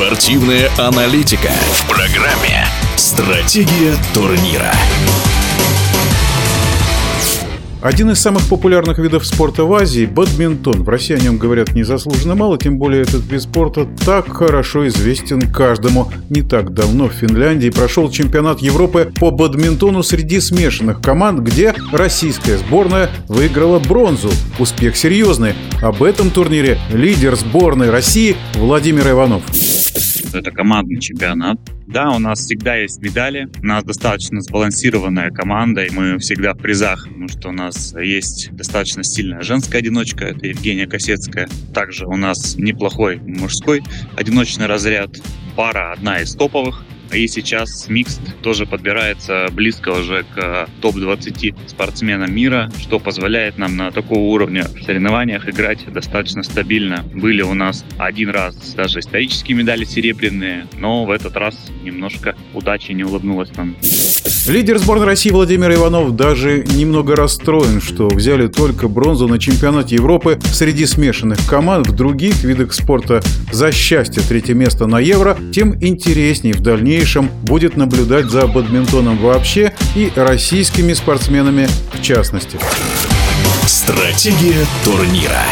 Спортивная аналитика в программе «Стратегия турнира». Один из самых популярных видов спорта в Азии – бадминтон. В России о нем говорят незаслуженно мало, тем более этот вид спорта так хорошо известен каждому. Не так давно в Финляндии прошел чемпионат Европы по бадминтону среди смешанных команд, где российская сборная выиграла бронзу. Успех серьезный. Об этом турнире лидер сборной России Владимир Иванов. Это командный чемпионат. Да, у нас всегда есть медали. У нас достаточно сбалансированная команда, и мы всегда в призах, потому что у нас есть достаточно сильная женская одиночка, это Евгения Косецкая. Также у нас неплохой мужской одиночный разряд. Пара одна из топовых и сейчас микст тоже подбирается близко уже к топ-20 спортсменам мира, что позволяет нам на такого уровня в соревнованиях играть достаточно стабильно. Были у нас один раз даже исторические медали серебряные, но в этот раз немножко удачи не улыбнулась нам. Лидер сборной России Владимир Иванов даже немного расстроен, что взяли только бронзу на чемпионате Европы среди смешанных команд в других видах спорта. За счастье третье место на Евро, тем интереснее в дальнейшем будет наблюдать за бадминтоном вообще и российскими спортсменами в частности. Стратегия турнира.